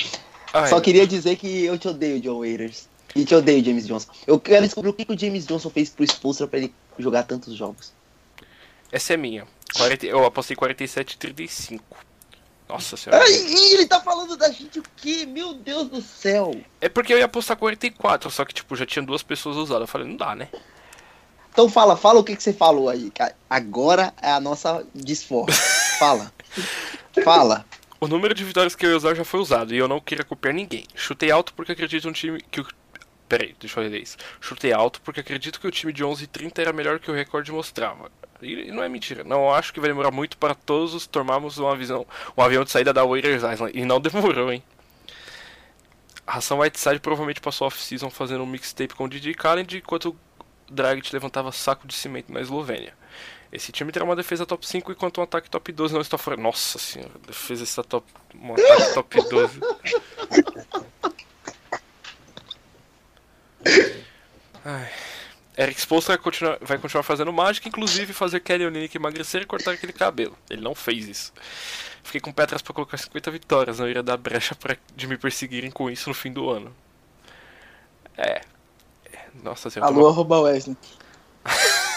Ai,
Só queria dizer que eu te odeio, John Waiters. E te odeio, James Johnson. Eu quero descobrir o que, que o James Johnson fez pro Spolstra pra ele jogar tantos jogos.
Essa é minha. 40 eu apostei 47 e 35. Nossa senhora.
Ai, ele tá falando da gente o quê? Meu Deus do céu.
É porque eu ia apostar 44, só que tipo, já tinha duas pessoas usadas. Eu falei, não dá, né?
Então fala, fala o que, que você falou aí. Agora é a nossa desforra. Fala. Fala.
O número de vitórias que eu ia usar já foi usado e eu não queria copiar ninguém. Chutei alto porque acredito no time que o. Peraí, deixa eu reler isso. Chutei alto porque acredito que o time de 11 e 30 era melhor que o recorde mostrava. E não é mentira. Não acho que vai demorar muito para todos tomarmos uma visão, um avião de saída da Warriors Island. E não demorou, hein? A Ração Whiteside provavelmente passou off-season fazendo um mixtape com o DJ Khaled enquanto o Dragic levantava saco de cimento na Eslovênia. Esse time terá uma defesa top 5 enquanto um ataque top 12 não está fora. Nossa senhora, defesa está top. Um ataque top 12. Ai. Eric Spoelstra vai continuar, vai continuar fazendo mágica, inclusive fazer Kelly Olynyk emagrecer e cortar aquele cabelo. Ele não fez isso. Fiquei com pé atrás pra colocar 50 vitórias, não iria dar brecha pra, de me perseguirem com isso no fim do ano. É. Nossa senhora.
Alô, arroba Wesley.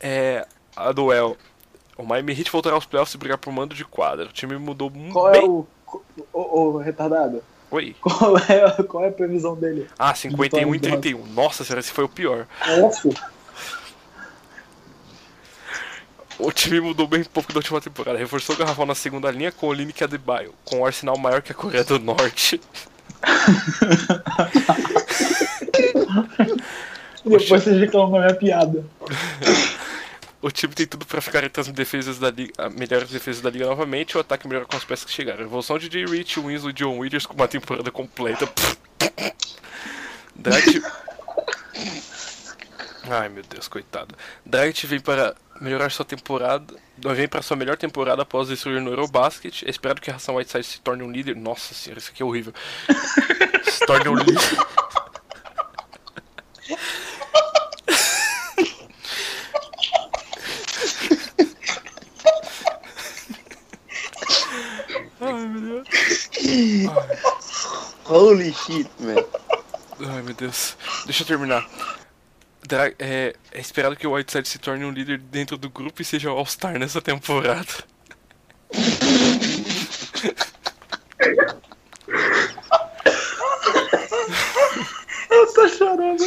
É. A duel. O Miami Heat voltará aos playoffs e brigar por mando de quadra. O time mudou muito.
Qual é
bem.
o. Ô, ô, retardado.
Oi.
Qual é, qual é a previsão dele?
Ah, 51 e
Vitória
31. Nossa senhora, esse foi o pior.
Nossa.
O time mudou bem pouco da última temporada. Reforçou o garrafão na segunda linha com o Olinick e Adebayo, com um arsenal maior que a Coreia do Norte.
Depois vocês reclamam da minha piada.
O time tem tudo pra ficar entre as defesas da liga, melhores defesas da liga novamente. O ataque melhor com as peças que chegaram. Evolução de Jay Rich, Winslow e John Williams com uma temporada completa. Dragic. Ai meu Deus, coitado. Dragic vem para melhorar sua temporada. Vem para sua melhor temporada após destruir no Eurobasket. É esperado que a ração Whiteside se torne um líder. Nossa senhora, isso aqui é horrível. se torne um líder. Ai meu Deus.
Holy shit, man.
Ai meu Deus. Deixa eu terminar. Dra- é, é esperado que o Whiteside se torne um líder dentro do grupo e seja All-Star nessa temporada.
Eu tô chorando.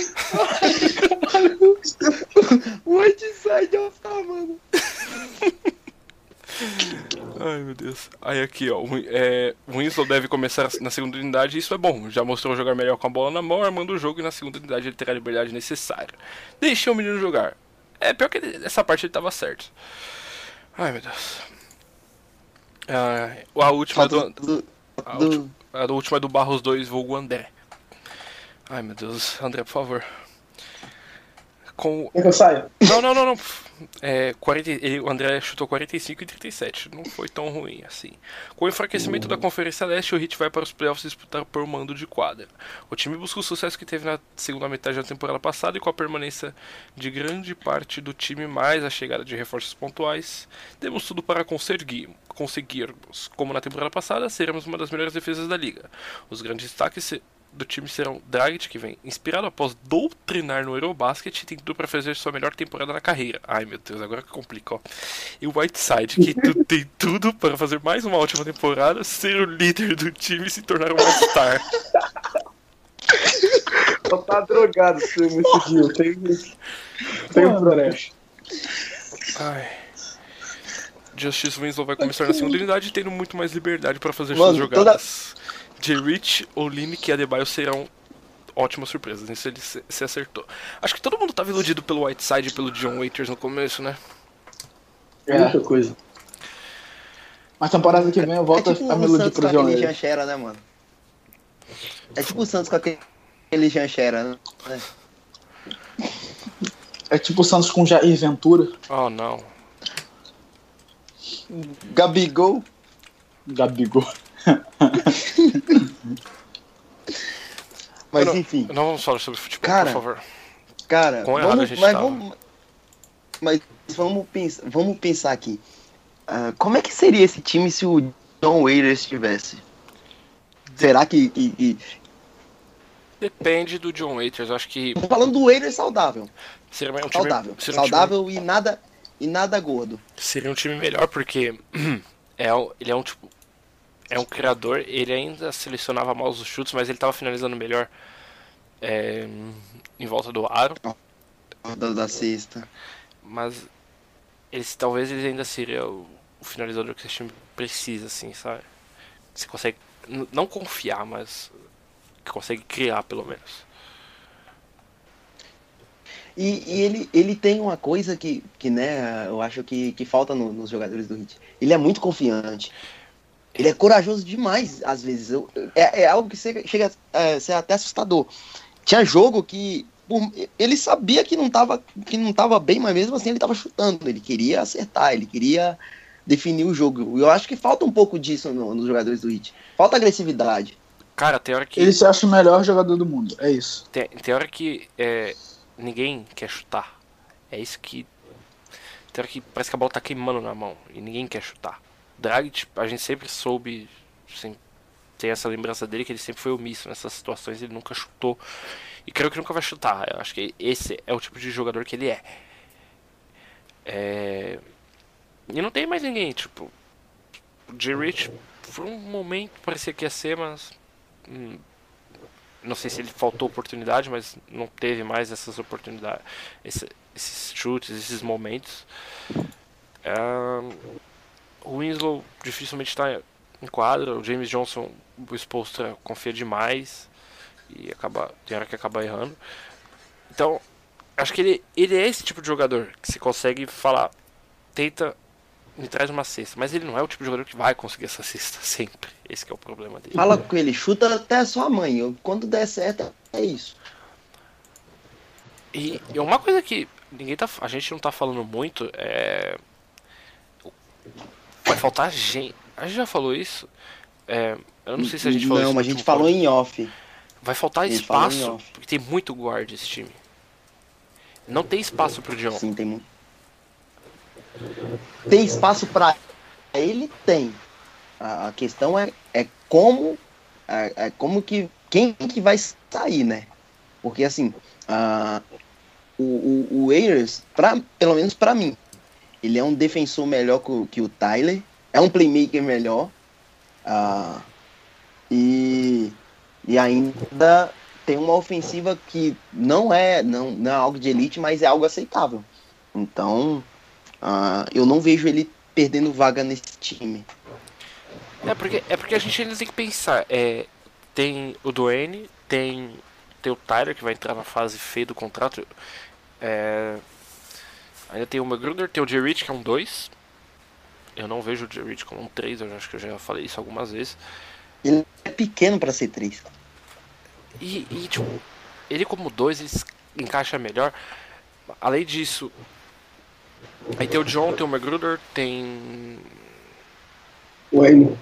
Whiteside of mano.
Ai meu Deus. Aí aqui, ó. O é, Winslow deve começar na segunda unidade e isso é bom. Já mostrou jogar melhor com a bola na mão, armando o jogo e na segunda unidade ele terá a liberdade necessária. Deixa o menino jogar. É, pior que ele- essa parte ele tava certo. Ai meu Deus. Ah, a última do,
do,
a
do-
última, a última é do Barros 2, vulgo André. Ai meu Deus, André, por favor. Com.
Eu saia?
Não, não, não, não. É, 40, ele, o André chutou 45 e 37. Não foi tão ruim assim. Com o enfraquecimento da Conferência Leste, o Heat vai para os playoffs disputar por mando de quadra. O time busca o sucesso que teve na segunda metade da temporada passada e com a permanência de grande parte do time mais a chegada de reforços pontuais, temos tudo para conseguir, conseguirmos. Como na temporada passada, seremos uma das melhores defesas da liga. Os grandes destaques do time serão Dragic, que vem inspirado após doutrinar no Eurobasket e tem tudo para fazer sua melhor temporada na carreira. Ai meu Deus, agora que complica, ó. E o Whiteside, que tu- tem tudo para fazer mais uma ótima temporada, ser o líder do time e se tornar um All-Star.
Só tá drogado esse esse Gil. Tem, tem um problema.
Ai. Justice Winslow vai começar na segunda unidade, tendo muito mais liberdade para fazer
Mano,
suas
toda-
J. Rich, Olinick e Adebayo serão ótimas surpresas. Nisso ele se, se acertou. Acho que todo mundo tava iludido pelo Whiteside e pelo John Waiters no começo, né?
É.
Muita coisa.
Mas temporada que vem eu
É
volto
tipo
a me iludir pro John.
Janchera, né, mano? É tipo o Santos com aquele Janchera, né?
É tipo o Santos com Jair Ventura,
Oh não.
Gabigol.
Gabigol.
Mas
Não,
enfim,
Não vamos falar sobre futebol,
Cara,
por favor.
cara,
Quão
vamos, mas
tava.
vamos, mas vamos pensar, vamos pensar aqui. Ah, como é que seria esse time se o John Waiters estivesse? Será que, que, que-
Depende do John Waiters. Acho que
Tô falando do Waiters saudável,
seria um time,
saudável,
seria um time-
saudável e nada e nada gordo.
seria um time melhor porque é, ele é um tipo é um criador, ele ainda selecionava mal os chutes, mas ele tava finalizando melhor é, em volta do aro,
Da, da sexta.
mas eles talvez ele ainda seria o, o finalizador que esse time precisa, assim, sabe? Você consegue não confiar, mas que consegue criar pelo menos.
E, e ele, ele tem uma coisa que, que né, eu acho que, que falta no- nos jogadores do Heat. Ele é muito confiante. Ele é corajoso demais, às vezes. Eu- é, é algo que chega, chega a ser até assustador. Tinha jogo que por- ele sabia que não, tava, que não tava bem, mas mesmo assim ele tava chutando. Ele queria acertar, ele queria definir o jogo. E eu acho que falta um pouco disso no- nos jogadores do Heat. Falta agressividade.
Cara, tem hora que
Ele se acha o melhor jogador do mundo, é isso.
Tem, tem hora que é, ninguém quer chutar. É isso que. Tem hora que parece que a bola tá queimando na mão e ninguém quer chutar. Dragic, a gente sempre soube. Sem, tem essa lembrança dele que ele sempre foi omisso nessas situações, ele nunca chutou. E creio que nunca vai chutar. Eu acho que esse é o tipo de jogador que ele é. É, E não tem mais ninguém, tipo. O J. Rich, por um momento parecia que ia ser, mas. hum, não sei se ele faltou oportunidade, mas não teve mais essas oportunidades, esse- esses chutes, esses momentos. Ahn, o Winslow dificilmente está em quadra, o James Johnson, o Spolstra confia demais e acaba, tem hora que acaba errando. Então, acho que ele, ele é esse tipo de jogador que se consegue falar, tenta me traz uma cesta, mas ele não é o tipo de jogador que vai conseguir essa cesta sempre. Esse é o problema dele.
Fala com ele, chuta até a sua mãe. Quando der certo, é isso.
E, e uma coisa que ninguém tá, a gente não tá falando muito é. Vai faltar gente. A gente já falou isso. É, eu não sei se a gente falou
Não,
isso.
mas a gente falou em off.
Vai faltar espaço, porque tem muito guard esse time. Não tem espaço pro John.
Sim, tem muito. Tem espaço pra ele? Tem. A, questão é, é como. É, é como que. Quem que vai sair, né? Porque assim. ah, o, o, o Ayers, pra, pelo menos pra mim, ele é um defensor melhor que, o- que o Tyler. É um playmaker melhor. ah, e, e ainda tem uma ofensiva que não é, não, não é algo de elite, mas é algo aceitável. Então, ah, eu não vejo ele perdendo vaga nesse time.
É porque, é porque a gente ainda tem que pensar. É, tem o Duane, tem, tem o Tyler que vai entrar na fase feia do contrato. É, ainda tem o Magruder, tem o J. Rich, que é um 2. Eu não vejo o J. Rich como um 3, eu acho que eu já falei isso algumas vezes.
Ele é pequeno para ser três.
E, e, tipo, ele como 2 ele se encaixa melhor. Além disso, aí tem o John, tem o Magruder, tem
Wayne.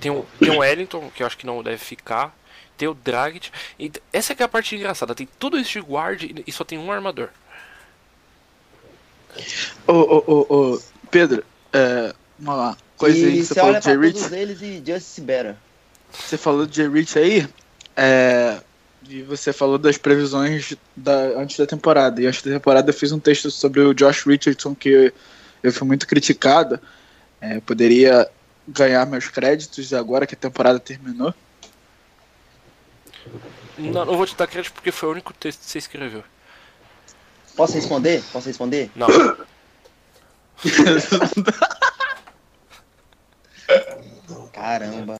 tem o, tem o Wellington, que eu acho que não deve ficar. Tem o Dragic. E essa é a parte engraçada. Tem tudo isso de guard e só tem um armador.
Ô, ô, ô, ô, Pedro, é, uma coisa aí
e
que você
você
falou
olha
do Jay
pra
Rich.
todos eles e Justice Better.
Você falou do Jay Rich aí, é, e você falou das previsões da, antes da temporada. E antes da temporada eu fiz um texto sobre o Josh Richardson que eu fui muito criticado. É, poderia ganhar meus créditos agora que a temporada terminou.
Não, não vou te dar crédito porque foi o único texto que você escreveu.
Posso responder? Posso responder?
Não.
Caramba.